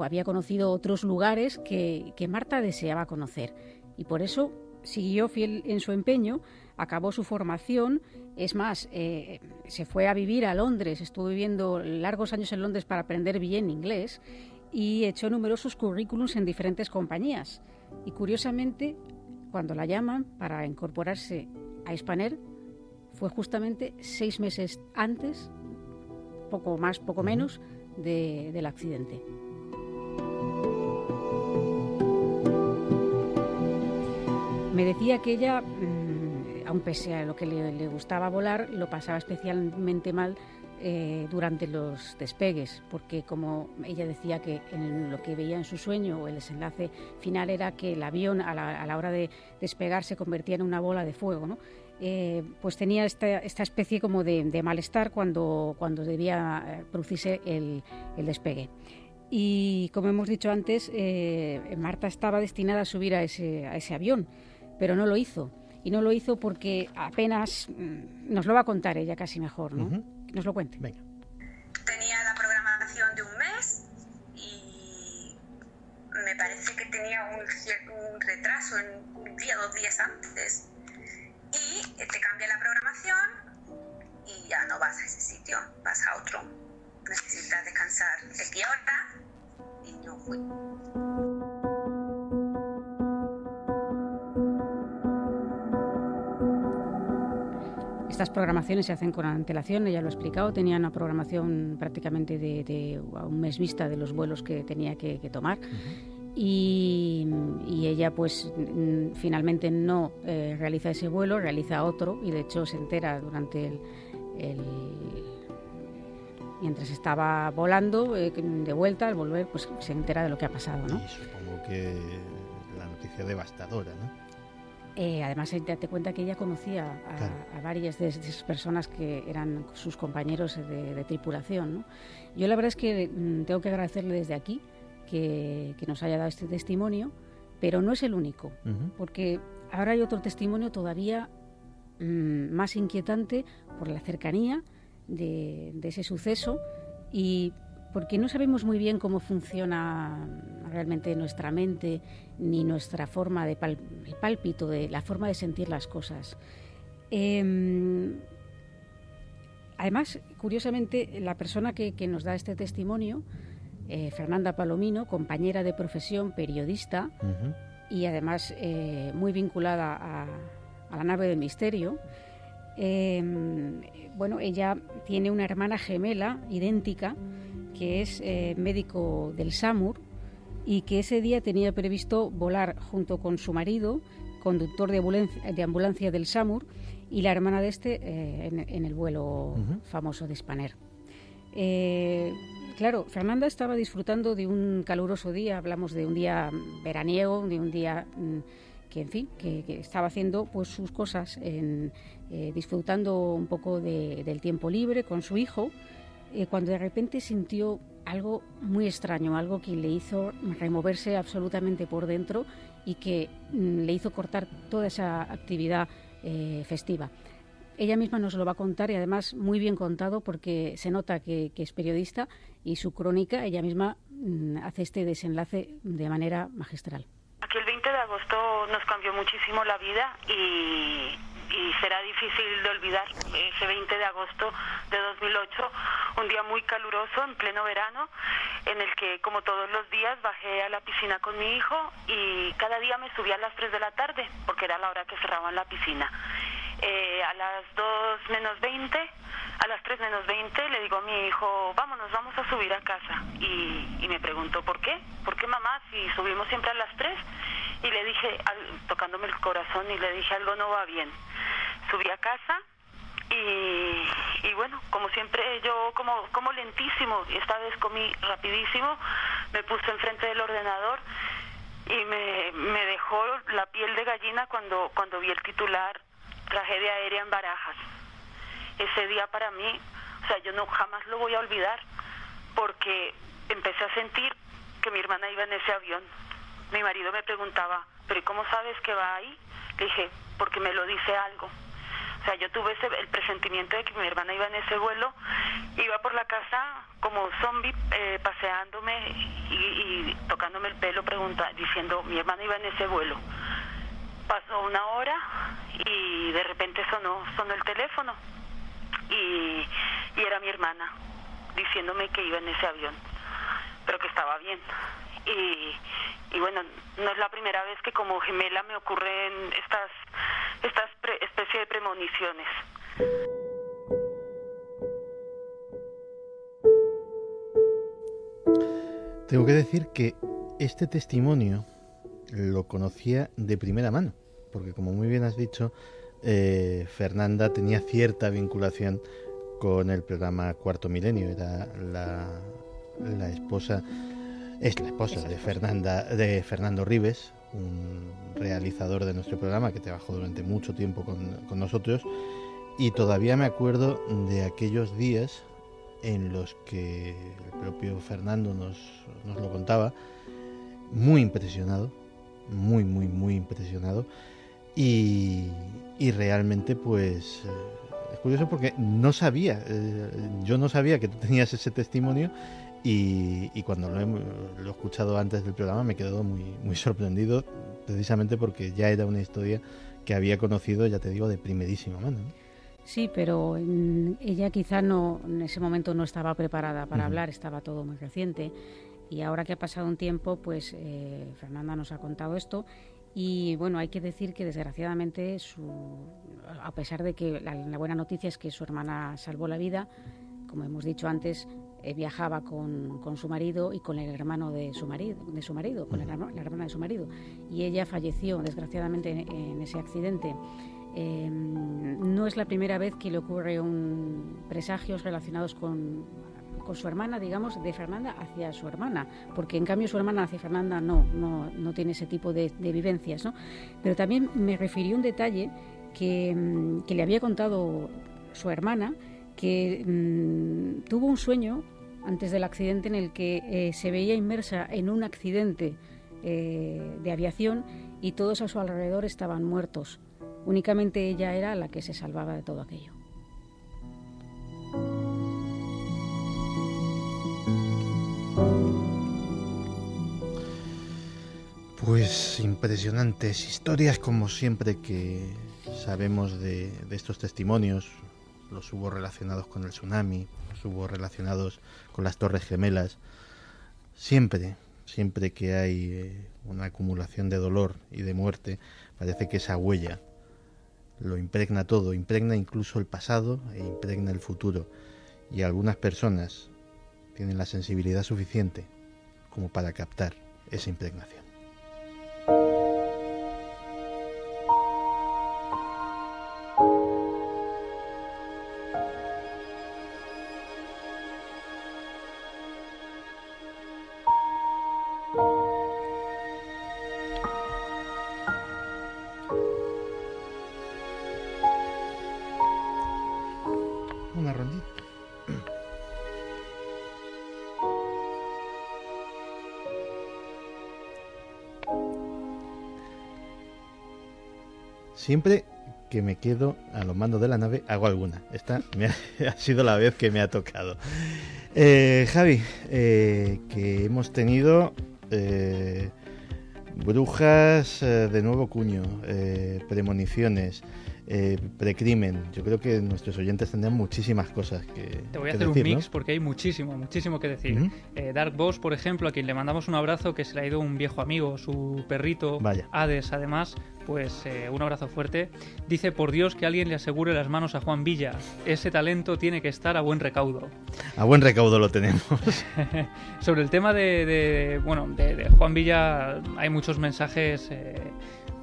Speaker 17: había conocido otros lugares que, que Marta deseaba conocer. Y por eso siguió fiel en su empeño, acabó su formación, es más, eh, se fue a vivir a Londres, estuvo viviendo largos años en Londres para aprender bien inglés y echó numerosos currículums en diferentes compañías. Y curiosamente, cuando la llaman para incorporarse a Spanair, fue justamente seis meses antes, poco más, poco menos, de, del accidente. Me decía que ella, mmm, aun pese a lo que le, gustaba volar, lo pasaba especialmente mal eh, durante los despegues, porque como ella decía que en lo que veía en su sueño o el desenlace final era que el avión a la, hora de despegar se convertía en una bola de fuego, ¿no? Eh, pues tenía esta, esta especie como de, malestar cuando, cuando debía eh, producirse el, el despegue. Y como hemos dicho antes, Marta estaba destinada a subir a ese, a ese avión pero no lo hizo. Y no lo hizo porque apenas mm, nos lo va a contar ella casi mejor, ¿no? Uh -huh. Que nos lo cuente.
Speaker 8: Venga.
Speaker 18: Tenía la programación de un mes y me parece que tenía un, un retraso en un día, dos días antes. Y te cambia la programación y ya no vas a ese sitio, vas a otro. Necesitas descansar X hora y no fui.
Speaker 17: Estas programaciones se hacen con antelación, ella lo ha explicado, tenía una programación prácticamente de, de a un mes vista de los vuelos que tenía que, que tomar. Uh -huh. y, y, ella pues finalmente no eh, realiza ese vuelo, realiza otro y de hecho se entera durante el, el mientras estaba volando eh, de vuelta al volver pues se entera de lo que ha pasado, ¿no?
Speaker 8: Y supongo que la noticia devastadora, ¿no?
Speaker 17: Eh, además, date cuenta que ella conocía a, claro. a varias de esas personas que eran sus compañeros de, de tripulación. ¿no? Yo la verdad es que mm, tengo que agradecerle desde aquí que, que, nos haya dado este testimonio, pero no es el único, uh -huh. porque ahora hay otro testimonio todavía mmm, más inquietante por la cercanía de, de ese suceso y porque no sabemos muy bien cómo funciona realmente nuestra mente ni nuestra forma de pal el pálpito, de la forma de sentir las cosas. Eh, además, curiosamente, la persona que, que, nos da este testimonio, eh, Fernanda Palomino, compañera de profesión, periodista, uh -huh. y además eh, muy vinculada a, a, la nave del misterio, Em, bueno, ella tiene una hermana gemela idéntica que es eh, médico del SAMUR y que ese día tenía previsto volar junto con su marido, conductor de ambulancia, de ambulancia del SAMUR, y la hermana de este eh, en, en, el vuelo famoso de Spanair. Eh, claro, Fernanda estaba disfrutando de un caluroso día, hablamos de un día veraniego, de un día mm, que, en fin, que, que, estaba haciendo pues sus cosas, en, eh, disfrutando un poco de, del tiempo libre con su hijo, eh, cuando de repente sintió algo muy extraño, algo que le hizo removerse absolutamente por dentro y que mm, le hizo cortar toda esa actividad eh, festiva. Ella misma nos lo va a contar y además muy bien contado porque se nota que, es periodista y su crónica, ella misma mm, hace este desenlace de manera magistral.
Speaker 19: Aquí el 20 de agosto nos cambió muchísimo la vida y, y, será difícil de olvidar ese 20 de agosto de 2008, un día muy caluroso en pleno verano, en el que como todos los días bajé a la piscina con mi hijo y cada día me subía a las 3 de la tarde porque era la hora que cerraban la piscina. Eh, a las 2 menos 20, a las 3 menos 20 le digo a mi hijo, vámonos, vamos a subir a casa. Y, y me preguntó, ¿por qué? ¿Por qué mamá si subimos siempre a las 3? Y le dije, al, tocándome el corazón, y le dije, algo no va bien. Subí a casa y, y bueno, como siempre yo como, como lentísimo, y esta vez comí rapidísimo, me puse enfrente del ordenador y me, me dejó la piel de gallina cuando, cuando vi el titular tragedia aérea en Barajas. Ese día para mí, o sea, yo no jamás lo voy a olvidar porque empecé a sentir que mi hermana iba en ese avión. Mi marido me preguntaba, ¿pero cómo sabes que va ahí? Le dije, porque me lo dice algo. O sea, yo tuve ese, el presentimiento de que mi hermana iba en ese vuelo, iba por la casa como zombie, eh, paseándome y, tocándome el pelo, pregunta, diciendo, mi hermana iba en ese vuelo. Pasó una hora y de repente sonó, sonó el teléfono y, y era mi hermana diciéndome que iba en ese avión, pero que estaba bien. Y, y bueno, no es la primera vez que como gemela me ocurren estas, estas pre, especie de premoniciones.
Speaker 8: Tengo que decir que este testimonio lo conocía de primera mano, porque como muy bien has dicho, eh, Fernanda tenía cierta vinculación con el programa Cuarto Milenio, era la, la esposa, es la esposa de Fernanda, de Fernando Rives, un realizador de nuestro programa que trabajó durante mucho tiempo con, con nosotros, y todavía me acuerdo de aquellos días en los que el propio Fernando nos, nos lo contaba, muy impresionado, muy, muy, muy impresionado. Y, y realmente, pues, eh, es curioso porque no sabía, eh, yo no sabía que tú tenías ese testimonio y, y cuando lo he, lo he, escuchado antes del programa me he quedado muy, muy sorprendido, precisamente porque ya era una historia que había conocido, ya te digo, de primerísima mano. ¿no?
Speaker 17: Sí, pero ella quizá no en ese momento no estaba preparada para uh -huh. hablar, estaba todo muy reciente. Y ahora que ha pasado un tiempo, pues eh, Fernanda nos ha contado esto. Y bueno, hay que decir que desgraciadamente, su, a pesar de que la, la, buena noticia es que su hermana salvó la vida, como hemos dicho antes, eh, viajaba con, con, su marido y con el hermano de su marido, de su marido con -huh. la, la, hermana de su marido. Y ella falleció desgraciadamente en, en ese accidente. Eh, no es la primera vez que le ocurre un presagios relacionados con, con, su hermana, digamos, de Fernanda hacia su hermana, porque en cambio su hermana hacia Fernanda no, no, no tiene ese tipo de, de, vivencias, ¿no? Pero también me refirió un detalle que, que le había contado su hermana, que mmm, tuvo un sueño antes del accidente en el que eh, se veía inmersa en un accidente eh, de aviación y todos a su alrededor estaban muertos Únicamente ella era la que se salvaba de todo aquello.
Speaker 8: Pues impresionantes historias como siempre que sabemos de, de, estos testimonios. Los hubo relacionados con el tsunami, los hubo relacionados con las torres gemelas. Siempre, siempre que hay eh, una acumulación de dolor y de muerte, parece que esa huella lo impregna todo, impregna incluso el pasado e impregna el futuro. Y algunas personas tienen la sensibilidad suficiente como para captar esa impregnación. Siempre que me quedo a los mandos de la nave hago alguna. Esta me ha, [laughs] ha sido la vez que me ha tocado. Eh, Javi, eh, que hemos tenido eh, brujas eh, de nuevo cuño, premoniciones, precrimen. Yo creo que nuestros oyentes tendrán muchísimas cosas que
Speaker 9: Te voy a hacer
Speaker 8: decir,
Speaker 9: un
Speaker 8: ¿no?
Speaker 9: mix porque hay muchísimo, muchísimo que decir. Dark Boss, por ejemplo, a quien le mandamos un abrazo, que se le ha ido un viejo amigo, su perrito,
Speaker 8: Vaya.
Speaker 9: Hades, además, pues eh, un abrazo fuerte. Dice, por Dios, que alguien le asegure las manos a Juan Villa. Ese talento tiene que estar a buen recaudo.
Speaker 8: A buen recaudo lo tenemos. [laughs]
Speaker 9: Sobre el tema de, de- bueno, de, de Juan Villa hay muchos mensajes. eh,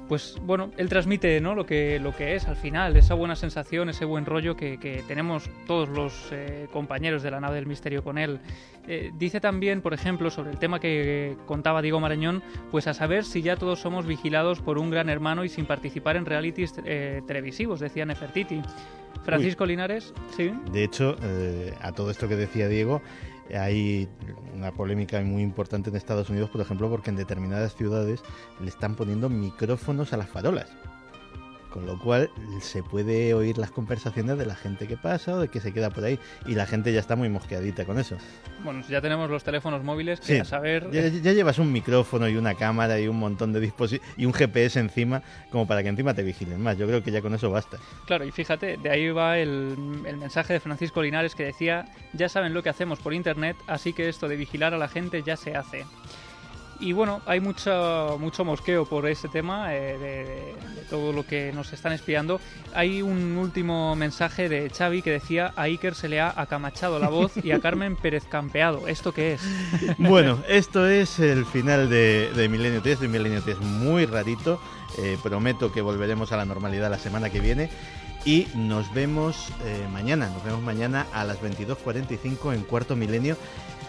Speaker 9: pues bueno, él transmite ¿no? lo, que, lo que es al final, esa buena sensación, ese buen rollo que, que tenemos todos los eh, compañeros de la nave del misterio con él. Eh, dice también, por ejemplo, sobre el tema que contaba Diego Marañón, pues a saber si ya todos somos vigilados por un gran hermano y sin participar en realities eh, televisivos, decía Nefertiti. Francisco Linares, sí.
Speaker 8: De hecho, a todo esto que decía Diego, hay una polémica muy importante en Estados Unidos, por ejemplo, porque en determinadas ciudades le están poniendo micrófonos a las farolas. Con lo cual se puede oír las conversaciones de la gente que pasa o de que se queda por ahí. Y la gente ya está muy mosqueadita con eso.
Speaker 9: Bueno, ya tenemos los teléfonos móviles que
Speaker 8: Sí,
Speaker 9: a saber...
Speaker 8: ya, ya llevas un micrófono y una cámara y un montón de dispositivos y un GPS encima como para que encima te vigilen más. Yo creo que ya con eso basta.
Speaker 9: Claro, y fíjate, de ahí va el, el mensaje de Francisco Linares que decía, ya saben lo que hacemos por internet, así que esto de vigilar a la gente ya se hace. Y bueno, hay mucho, mucho mosqueo por ese tema, eh, de, de todo lo que nos están espiando. Hay un último mensaje de Xavi que decía, a Iker se le ha acamachado la voz y a Carmen [laughs] Pérez campeado. ¿Esto qué es? [laughs]
Speaker 8: Bueno, esto es el final de, de Milenio 3, de Milenio 3 muy rarito. Eh, prometo que volveremos a la normalidad la semana que viene. Y nos vemos eh, mañana, nos vemos mañana a las 22.45 en Cuarto Milenio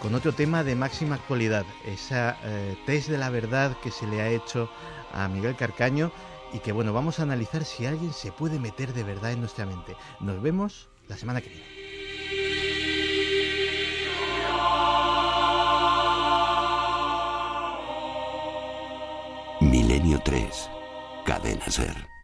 Speaker 8: con otro tema de máxima actualidad, esa eh, test de la verdad que se le ha hecho a Miguel Carcaño y que bueno, vamos a analizar si alguien se puede meter de verdad en nuestra mente. Nos vemos la semana que viene.
Speaker 1: Milenio 3. Cadena Ser.